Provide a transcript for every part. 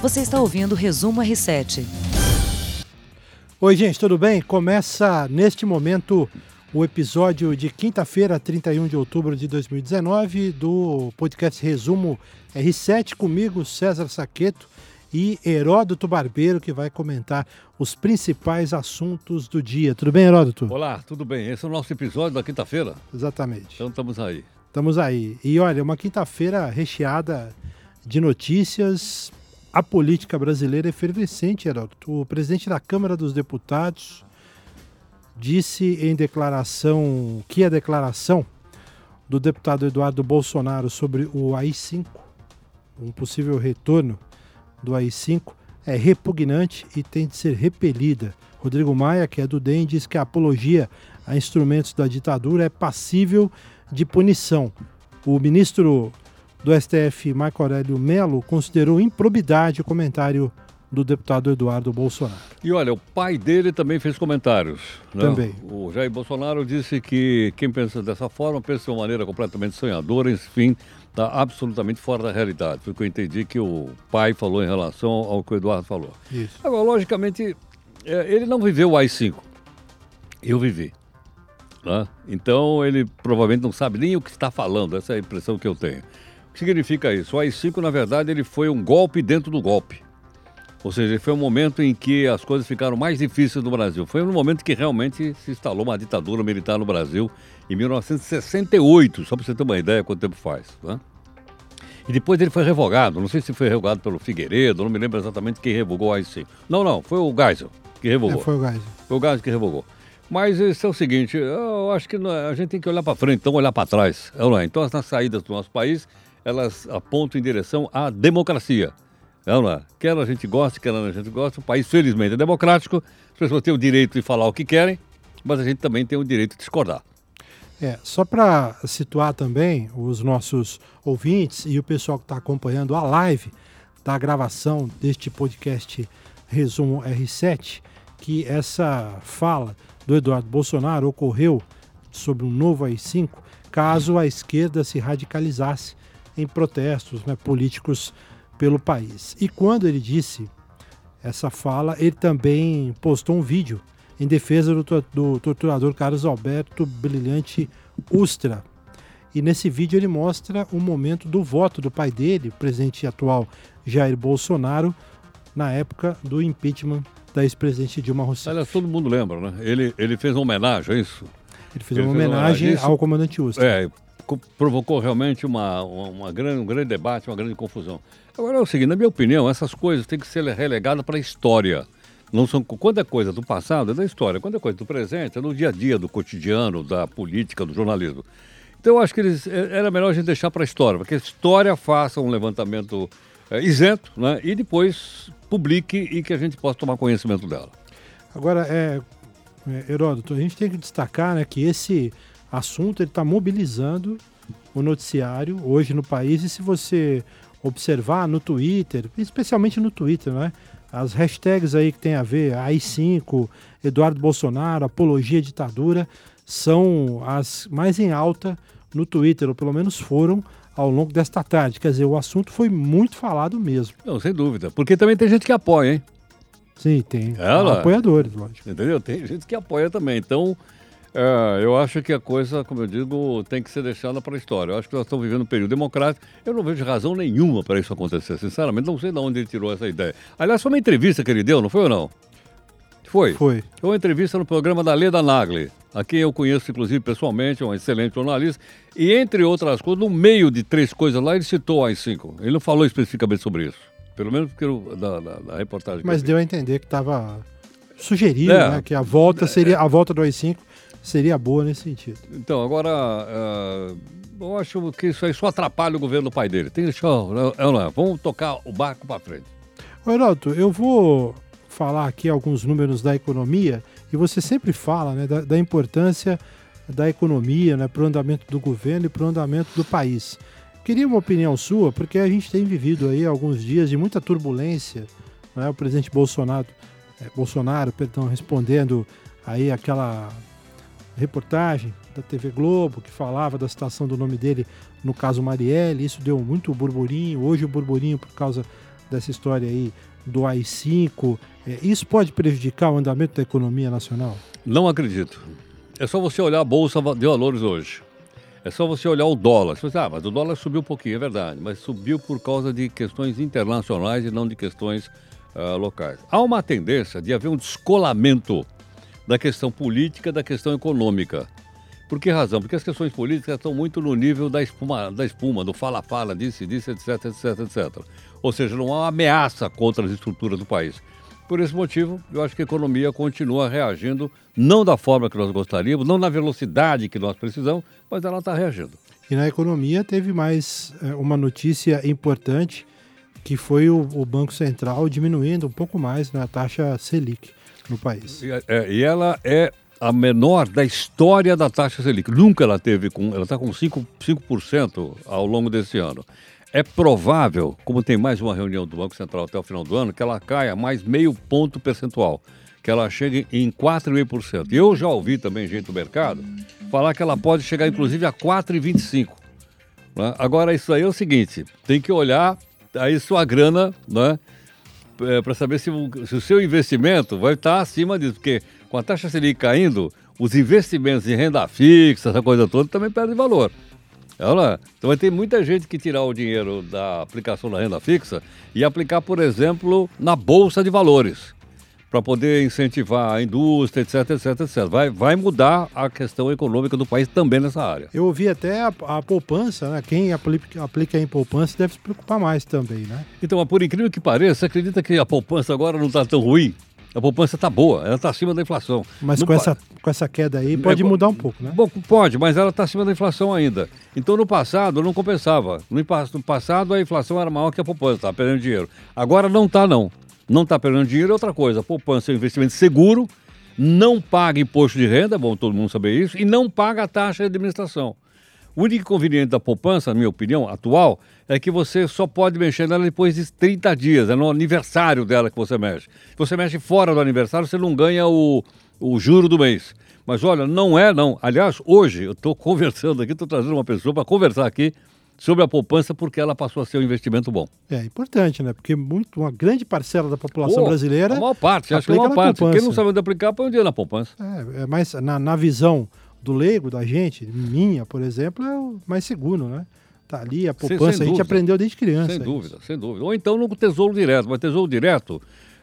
Você está ouvindo o Resumo R7. Oi, gente, tudo bem? Começa neste momento o episódio de quinta-feira, 31 de outubro de 2019, do podcast Resumo R7, comigo, César Saqueto e Heródoto Barbeiro, que vai comentar os principais assuntos do dia. Tudo bem, Heródoto? Olá, tudo bem? Esse é o nosso episódio da quinta-feira? Exatamente. Então estamos aí. Estamos aí. E olha, uma quinta-feira recheada de notícias, a política brasileira é efervescente, Heródoto. O presidente da Câmara dos Deputados disse em declaração que a declaração do deputado Eduardo Bolsonaro sobre o AI-5, um possível retorno do AI-5, é repugnante e tem de ser repelida. Rodrigo Maia, que é do DEM, diz que a apologia a instrumentos da ditadura é passível de punição. O ministro do STF, Marco Aurélio Melo, considerou improbidade o comentário do deputado Eduardo Bolsonaro. E olha, o pai dele também fez comentários. Né? Também. O Jair Bolsonaro disse que quem pensa dessa forma pensa de uma maneira completamente sonhadora, enfim, está absolutamente fora da realidade. Foi o que eu entendi que o pai falou em relação ao que o Eduardo falou. Isso. Agora, logicamente, é, ele não viveu o AI-5. Eu vivi. Né? Então, ele provavelmente não sabe nem o que está falando, essa é a impressão que eu tenho. O que significa isso? O AI-5, na verdade, ele foi um golpe dentro do golpe. Ou seja, foi um momento em que as coisas ficaram mais difíceis no Brasil. Foi um momento que realmente se instalou uma ditadura militar no Brasil em 1968, só para você ter uma ideia quanto tempo faz. Né? E depois ele foi revogado, não sei se foi revogado pelo Figueiredo, não me lembro exatamente quem revogou o AI-5. Não, não, foi o Geisel que revogou. É, foi o Geisel. Foi o Geisel que revogou. Mas isso é o seguinte, eu acho que a gente tem que olhar para frente, então olhar para trás. Não é? Então as saídas do nosso país, elas apontam em direção à democracia. Não é? Quer a gente goste, quer a gente goste, o país felizmente é democrático, as pessoas têm o direito de falar o que querem, mas a gente também tem o direito de discordar. É, só para situar também os nossos ouvintes e o pessoal que está acompanhando a live da gravação deste podcast Resumo R7, que essa fala do Eduardo Bolsonaro ocorreu sobre um novo AI-5, caso a esquerda se radicalizasse em protestos né, políticos pelo país. E quando ele disse essa fala, ele também postou um vídeo em defesa do, do torturador Carlos Alberto Brilhante Ustra. E nesse vídeo ele mostra o momento do voto do pai dele, presidente atual Jair Bolsonaro, na época do impeachment da ex-presidente Dilma Rousseff. Aliás, todo mundo lembra, né? Ele, ele fez uma homenagem a isso. Ele fez ele uma fez homenagem uma ao comandante Ustra. É, provocou realmente uma, uma, grande, um grande debate, uma grande confusão. Agora é o seguinte, na minha opinião, essas coisas têm que ser relegadas para a história. Não são, quando é coisa do passado, é da história. Quando é coisa do presente, é do dia a dia, do cotidiano, da política, do jornalismo. Então eu acho que eles, era melhor a gente deixar para a história, para que a história faça um levantamento é, isento né, e depois publique e que a gente possa tomar conhecimento dela. Agora, é, é, Heródoto, a gente tem que destacar né, que esse assunto está mobilizando o noticiário hoje no país e se você observar no Twitter, especialmente no Twitter, né? As hashtags aí que tem a ver, AI5, Eduardo Bolsonaro, apologia à ditadura, são as mais em alta no Twitter, ou pelo menos foram ao longo desta tarde. Quer dizer, o assunto foi muito falado mesmo. Não, sem dúvida. Porque também tem gente que apoia, hein? Sim, tem. Ela, apoiadores, lógico. Entendeu? Tem gente que apoia também. Então, é, eu acho que a coisa, como eu digo, tem que ser deixada para a história. Eu acho que nós estamos vivendo um período democrático. Eu não vejo razão nenhuma para isso acontecer. Sinceramente, não sei de onde ele tirou essa ideia. Aliás, foi uma entrevista que ele deu, não foi ou não? Foi. Foi. Foi uma entrevista no programa da Leda Nagli, a quem eu conheço, inclusive, pessoalmente, é um excelente jornalista. E, entre outras coisas, no meio de três coisas lá, ele citou as cinco. Ele não falou especificamente sobre isso. Pelo menos porque eu, da, da, da reportagem. Mas deu a entender que estava. Sugeriu, é, né? Que a volta seria. A volta do AI-5 seria boa nesse sentido. Então, agora. Uh, eu acho que isso aí só atrapalha o governo do pai dele. Tem que deixar. Não, vamos tocar o barco para frente. Heraldo, eu vou falar aqui alguns números da economia e você sempre fala né, da, da importância da economia né, para o andamento do governo e para o andamento do país. Queria uma opinião sua, porque a gente tem vivido aí alguns dias de muita turbulência. Né? O presidente Bolsonaro, é, Bolsonaro perdão, respondendo aí aquela reportagem da TV Globo que falava da citação do nome dele no caso Marielle. Isso deu muito burburinho. Hoje o burburinho por causa dessa história aí do AI-5, é, isso pode prejudicar o andamento da economia nacional? Não acredito. É só você olhar a Bolsa de Valores hoje. É só você olhar o dólar. Você fala, ah, mas o dólar subiu um pouquinho, é verdade, mas subiu por causa de questões internacionais e não de questões uh, locais. Há uma tendência de haver um descolamento da questão política da questão econômica. Por que razão? Porque as questões políticas estão muito no nível da espuma, da espuma do fala-fala, disse, disse, etc, etc, etc. Ou seja, não há uma ameaça contra as estruturas do país. Por esse motivo, eu acho que a economia continua reagindo, não da forma que nós gostaríamos, não na velocidade que nós precisamos, mas ela está reagindo. E na economia teve mais é, uma notícia importante, que foi o, o, Banco Central diminuindo um pouco mais na taxa Selic no país. E, é, e ela é a menor da história da taxa Selic. Nunca ela teve com. Ela está com 5%, 5% ao longo desse ano. É provável, como tem mais uma reunião do Banco Central até o final do ano, que ela caia mais meio ponto percentual, que ela chegue em 4,5%. E eu já ouvi também gente do mercado falar que ela pode chegar inclusive a 4,25%. Né? Agora, isso aí é o seguinte: tem que olhar aí sua grana, né? É, para saber se o, se o, seu investimento vai estar acima disso, porque com a taxa Selic caindo, os investimentos em renda fixa, essa coisa toda, também perdem valor. Então vai ter muita gente que tirar o dinheiro da aplicação da renda fixa e aplicar, por exemplo, na Bolsa de Valores, para poder incentivar a indústria, etc, etc, etc. Vai, vai mudar a questão econômica do país também nessa área. Eu ouvi até a, a poupança, né? Quem aplica, aplica em poupança deve se preocupar mais também, né? Então, por incrível que pareça, você acredita que a poupança agora não está tão ruim? A poupança está boa, ela está acima da inflação. Mas com, essa, com essa queda aí pode é, mudar um pouco, né? Bom, pode, mas ela está acima da inflação ainda. Então no passado não compensava. No, no passado a inflação era maior que a poupança, estava perdendo dinheiro. Agora não está não. Não está perdendo dinheiro é outra coisa. Poupança é um investimento seguro, não paga imposto de renda, é bom todo mundo saber isso, e não paga a taxa de administração. O único inconveniente da poupança, na minha opinião, atual, é que você só pode mexer nela depois de 30 dias. É no aniversário dela que você mexe. Se você mexe fora do aniversário, você não ganha o, o juro do mês. Mas olha, não é não. Aliás, hoje eu estou conversando aqui, estou trazendo uma pessoa para conversar aqui sobre a poupança porque ela passou a ser um investimento bom. É importante, né? Porque muito, uma grande parcela da população Pô, brasileira. A maior parte, acho que é uma parte. Poupança. Quem não sabe onde aplicar, põe um dinheiro na poupança. É, é mais na, na visão do leigo, da gente, minha, por exemplo, é o mais seguro, né? Tá ali, a poupança, a gente aprendeu desde criança. Sem dúvida, isso. sem dúvida. Ou então no tesouro direto, mas tesouro direto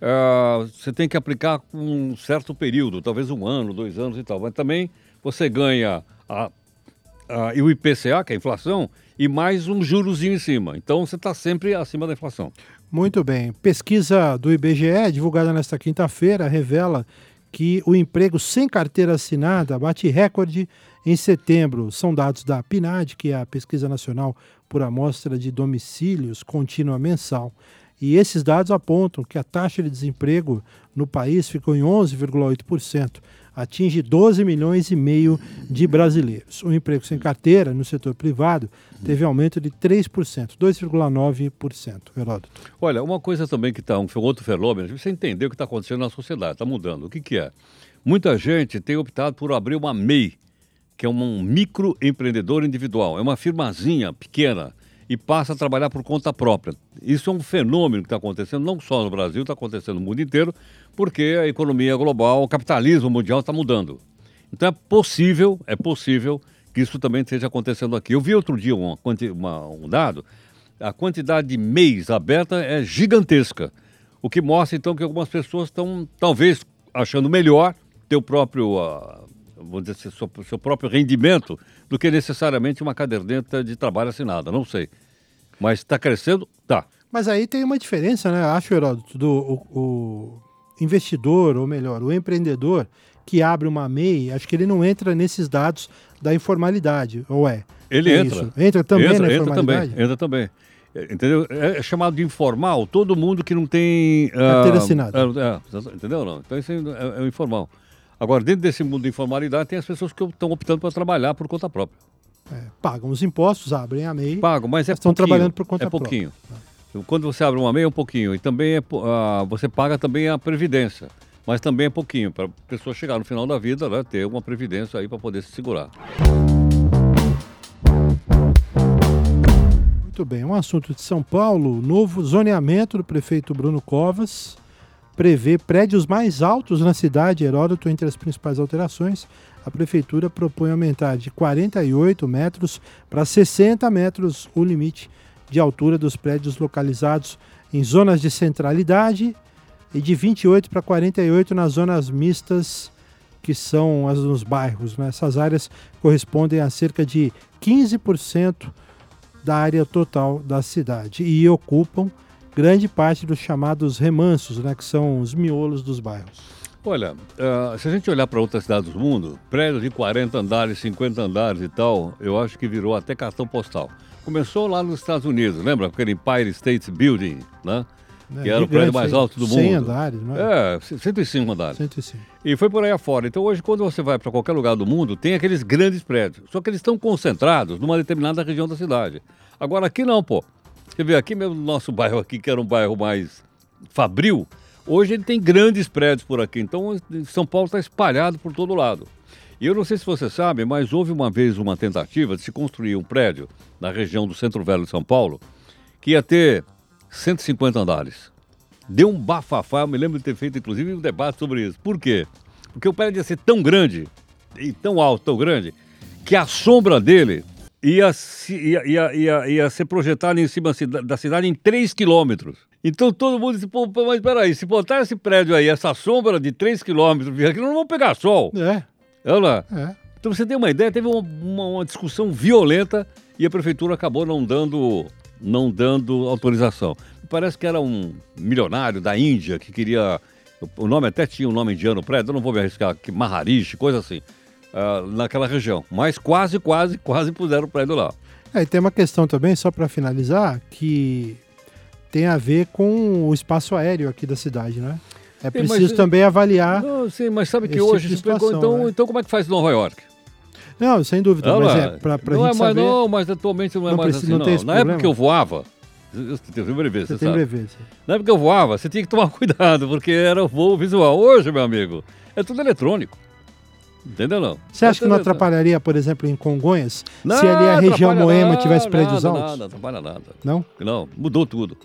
uh, você tem que aplicar um certo período, talvez um ano, dois anos e tal. Mas também você ganha a, a, o IPCA, que é a inflação, e mais um jurozinho em cima. Então você está sempre acima da inflação. Muito bem. Pesquisa do IBGE, divulgada nesta quinta-feira, revela que o emprego sem carteira assinada bate recorde em setembro. São dados da PNAD, que é a Pesquisa Nacional por Amostra de Domicílios Contínua Mensal. E esses dados apontam que a taxa de desemprego no país ficou em 11,8%, atinge 12 milhões e meio de brasileiros. O emprego sem carteira no setor privado teve aumento de 3%, 2,9%. Heródoto. Olha, uma coisa também que está, um outro fenômeno, você entender o que está acontecendo na sociedade, está mudando. O que, que é? Muita gente tem optado por abrir uma MEI, que é um microempreendedor individual. É uma firmazinha pequena e passa a trabalhar por conta própria. Isso é um fenômeno que está acontecendo não só no Brasil, está acontecendo no mundo inteiro, porque a economia global, o capitalismo mundial está mudando. Então é possível, é possível que isso também esteja acontecendo aqui. Eu vi outro dia uma, uma, um dado, a quantidade de MEIs aberta é gigantesca, o que mostra então que algumas pessoas estão talvez achando melhor ter o próprio, uh, vamos dizer assim, seu, seu próprio rendimento do que necessariamente uma caderneta de trabalho assinada, não sei. Mas está crescendo? Tá. Mas aí tem uma diferença, né? Acho, Heródoto, do o, o investidor, ou melhor, o empreendedor que abre uma MEI, acho que ele não entra nesses dados da informalidade, ou é? Ele é entra. Isso? Entra também entra, na entra informalidade? Também, entra também. É, entendeu? É, é chamado de informal todo mundo que não tem... Carteira uh, assinada. É, entendeu? Não. Então isso é, é, é informal. Agora, dentro desse mundo de informalidade, tem as pessoas que estão optando para trabalhar por conta própria. É, pagam os impostos, abrem a MEI. Pagam, mas é Estão trabalhando por conta é pouquinho. própria. Quando você abre uma MEI, é um pouquinho. E também é, uh, você paga também a Previdência. Mas também é pouquinho, para a pessoa chegar no final da vida, né, ter uma Previdência aí para poder se segurar. Muito bem. Um assunto de São Paulo: novo zoneamento do prefeito Bruno Covas prevê prédios mais altos na cidade. Heródoto, entre as principais alterações, a prefeitura propõe aumentar de 48 metros para 60 metros o limite de altura dos prédios localizados em zonas de centralidade e de 28 para 48 nas zonas mistas que são as nos bairros. Né? Essas áreas correspondem a cerca de 15% da área total da cidade e ocupam grande parte dos chamados remansos, né, que são os miolos dos bairros. Olha, uh, se a gente olhar para outras cidades do mundo, prédios de 40 andares, 50 andares e tal, eu acho que virou até cartão postal. Começou lá nos Estados Unidos, lembra aquele Empire State Building, né? É, que era o prédio mais alto do 100 mundo. 100 andares, não é? É, 105 andares. 105. E foi por aí afora. Então hoje, quando você vai para qualquer lugar do mundo, tem aqueles grandes prédios. Só que eles estão concentrados numa determinada região da cidade. Agora aqui não, pô. Você vê aqui mesmo no nosso bairro aqui, que era um bairro mais fabril, hoje ele tem grandes prédios por aqui. Então São Paulo está espalhado por todo lado. E eu não sei se você sabe, mas houve uma vez uma tentativa de se construir um prédio na região do Centro Velho de São Paulo que ia ter 150 andares. Deu um bafafá, eu me lembro de ter feito inclusive um debate sobre isso. Por quê? Porque o prédio ia ser tão grande, e tão alto, tão grande, que a sombra dele ia, ia, ia, ia, ser projetado em cima da cidade em 3 quilômetros. Então todo mundo disse, pô, mas peraí, se botar esse prédio aí, essa sombra de 3 quilômetros, aqui não vão pegar sol. É. Olha lá. É. Então você tem uma ideia, teve uma, uma, uma, discussão violenta e a prefeitura acabou não dando, não dando autorização. Parece que era um milionário da Índia que queria. O nome até tinha um nome indiano prédio, eu não vou me arriscar aqui, Maharishi, coisa assim uh, naquela região. Mas quase, quase, quase puseram prédio lá. É, e tem uma questão também, só para finalizar, que tem a ver com o espaço aéreo aqui da cidade, né? É preciso mas, também avaliar. Não, sim, mas sabe que hoje tipo situação, então, né? então como é que faz Nova York? Não, sem dúvida, não, mas é para não gente é mais, saber... Não, mas atualmente não é não mais precisa, assim, não. não. Na problema. época que eu voava, você tem brevet, você, tem brevet, Na época que eu voava, você tinha que tomar cuidado, porque era o voo visual. Hoje, meu amigo, é tudo eletrônico. Entendeu não? Você acha que não atrapalharia, por exemplo, em Congonhas, não, se ali a região Moema nada, tivesse prédios nada, altos? Nada, não atrapalha nada. Não? Não, mudou tudo.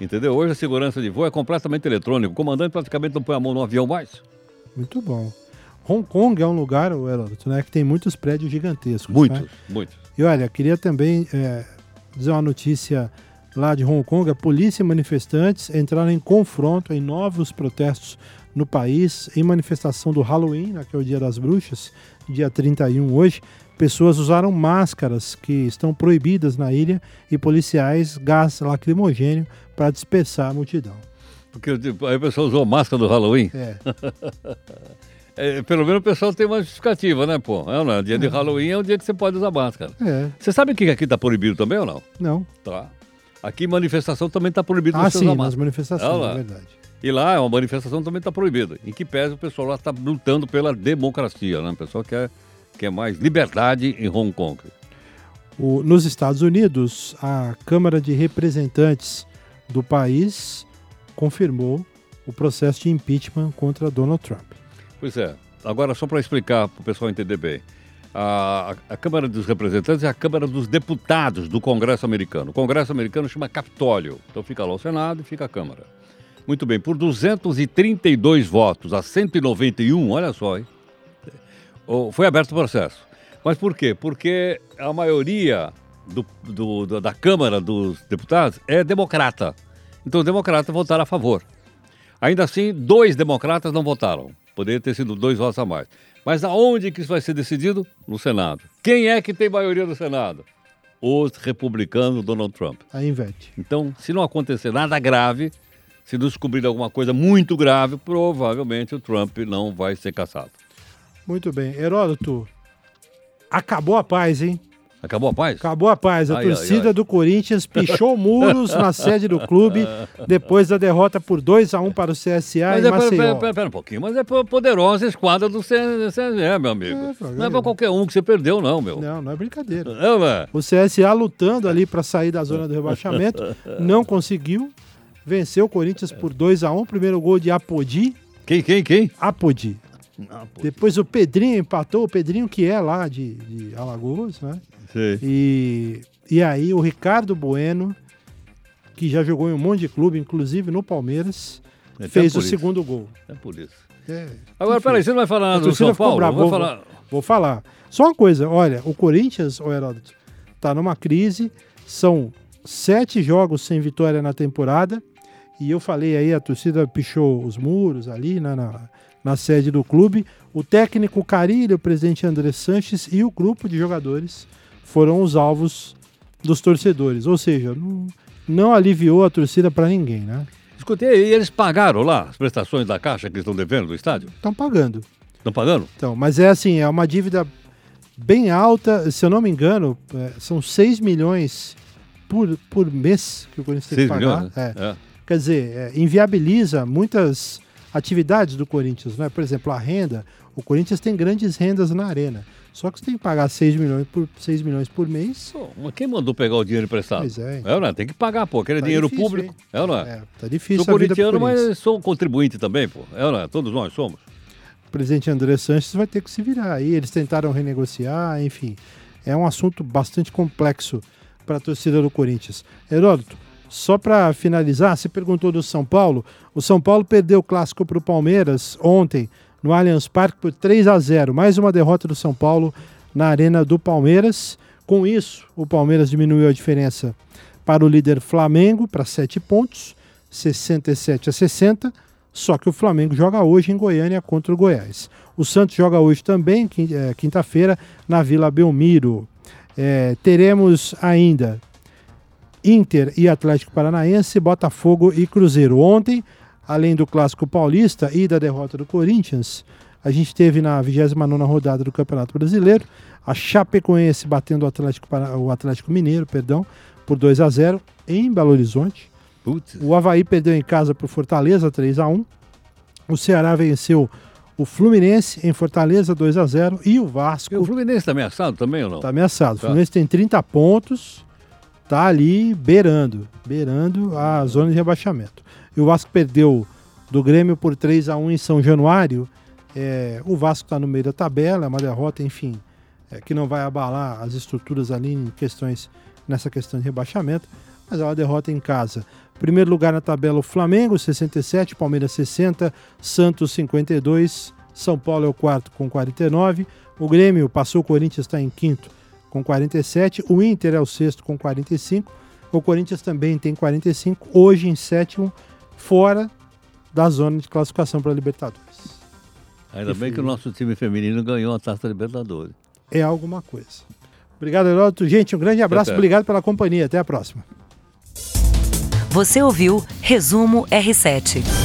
Entendeu? Hoje a segurança de voo é completamente eletrônica. O comandante praticamente não põe a mão no avião mais. Muito bom. Hong Kong é um lugar, Heródoto, né, que tem muitos prédios gigantescos. Muitos, né? muitos. E olha, queria também é, dizer uma notícia lá de Hong Kong. A polícia e manifestantes entraram em confronto em novos protestos no país em manifestação do Halloween, né, que é o Dia das Bruxas, dia 31 hoje. Pessoas usaram máscaras que estão proibidas na ilha e policiais gás lacrimogênio para dispersar a multidão. Porque tipo, aí o pessoal usou máscara do Halloween? É. é. Pelo menos o pessoal tem uma justificativa, né, pô? É, não, dia é. de Halloween é o dia que você pode usar máscara. É. Você sabe que aqui está proibido também ou não? Não. Tá. Aqui manifestação também está proibido ah, sim, nas manifestações, é, é verdade. E lá a manifestação também está proibida. Em que pese o pessoal lá está lutando pela democracia, né? O pessoal quer, quer mais liberdade em Hong Kong. O, nos Estados Unidos, a Câmara de Representantes do país confirmou o processo de impeachment contra Donald Trump. Pois é. Agora, só para explicar para o pessoal entender bem. A, a, Câmara dos Representantes é a Câmara dos Deputados do Congresso americano. O Congresso americano chama Capitólio. Então fica lá o Senado e fica a Câmara. Muito bem, por 232 votos a 191, olha só, hein? Foi aberto o processo. Mas por quê? Porque a maioria do, do, da Câmara dos Deputados é democrata. Então os democratas votaram a favor. Ainda assim, dois democratas não votaram. Poderia ter sido dois votos a mais. Mas aonde que isso vai ser decidido? No Senado. Quem é que tem maioria no Senado? Os republicanos Donald Trump. Aí inverte. Então, se não acontecer nada grave, se descobrir alguma coisa muito grave, provavelmente o Trump não vai ser caçado. Muito bem. Heródoto, acabou a paz, hein? Acabou a paz? Acabou a paz. A ai, torcida ai, ai. do Corinthians pichou muros na sede do clube depois da derrota por 2 a 1 para o CSA mas em é, Maceió. Pera, pera, pera, um pouquinho, mas é poderosa a esquadra do CSA, meu amigo. É, não é para qualquer um que você perdeu, não, meu. Não, não é brincadeira. É. O CSA lutando ali para sair da zona do rebaixamento, não conseguiu venceu o Corinthians por 2 a 1 um, Primeiro gol de Apodi. Quem, quem, quem? Apodi. Depois o Pedrinho empatou, o Pedrinho que é lá de, de Alagoas, né? Sim. E E aí o Ricardo Bueno, que já jogou em um monte de clube, inclusive no Palmeiras, É, fez o isso. segundo gol. É por isso. É, Agora, enfim. peraí, você não vai falar A do São Paulo? brava, Vai vou- falar... Vou falar. Só uma coisa, olha, o Corinthians, o Heródoto, tá numa crise, são sete jogos sem vitória na temporada, e eu falei aí, a torcida pichou os muros ali na, na, na sede do clube. O técnico Carilho, o presidente André Sanches e o grupo de jogadores foram os alvos dos torcedores. Ou seja, não, não aliviou a torcida para ninguém, né? Escutei, e eles pagaram lá as prestações da Caixa que eles estão devendo do estádio? Estão pagando. Estão pagando? Então, mas é assim, é uma dívida bem alta, se eu não me engano, é, são 6 milhões por, por mês que o Corinthians tem 6 que pagar. milhões, né? É. É. Quer dizer, é, inviabiliza muitas atividades do Corinthians, né? Por exemplo, a renda, o Corinthians tem grandes rendas na arena. Só que você tem que pagar 6 milhões por, 6 milhões por mês. Mas quem mandou pegar o dinheiro emprestado? Pois é. É ou não? é? Tem que pagar, pô. Aquele Tá dinheiro difícil, público. hein? É ou não é? É, tá difícil Sou corintiano, mas sou contribuinte também, pô. É ou não é? Todos nós somos. o presidente André Sanches vai ter que se virar aí. Eles tentaram renegociar, enfim. É um assunto bastante complexo para a torcida do Corinthians. Heródoto, só para finalizar, você perguntou do São Paulo. O São Paulo perdeu o clássico para o Palmeiras ontem no Allianz Parque por 3 a 0. Mais uma derrota do São Paulo na arena do Palmeiras. Com isso, o Palmeiras diminuiu a diferença para o líder Flamengo para 7 pontos, 67 a 60. Só que o Flamengo joga hoje em Goiânia contra o Goiás. O Santos joga hoje também, eh, quinta-feira, na Vila Belmiro. Eh, teremos ainda Inter e Atlético Paranaense, Botafogo e Cruzeiro. Ontem, além do Clássico Paulista e da derrota do Corinthians, a gente teve na 29ª rodada do Campeonato Brasileiro a Chapecoense batendo o Atlético, o Atlético Mineiro, perdão, por 2 a 0 em Belo Horizonte. Putz. O Havaí perdeu em casa para o Fortaleza 3 a 1 O Ceará venceu o Fluminense em Fortaleza 2 a 0 E o Vasco E o Fluminense está ameaçado também ou não? Está ameaçado. O Tá. Fluminense tem 30 pontos, tá ali beirando, beirando a zona de rebaixamento. E o Vasco perdeu do Grêmio por 3 a 1 em São Januário. É, o Vasco está no meio da tabela, é uma derrota, enfim, é, que não vai abalar as estruturas ali em questões nessa questão de rebaixamento, mas é uma derrota em casa. Primeiro lugar na tabela o Flamengo, 67, Palmeiras 60, Santos 52, São Paulo é o quarto com 49, o Grêmio passou o Corinthians, está em quinto com 47, o Inter é o sexto com 45, o Corinthians também tem 45, hoje em sétimo, fora da zona de classificação para a Libertadores. Ainda bem que o nosso time feminino ganhou a Taça Libertadores. É alguma coisa. Obrigado, Heródoto. Gente, um grande abraço, certo. obrigado pela companhia. Até a próxima. Você ouviu Resumo R7.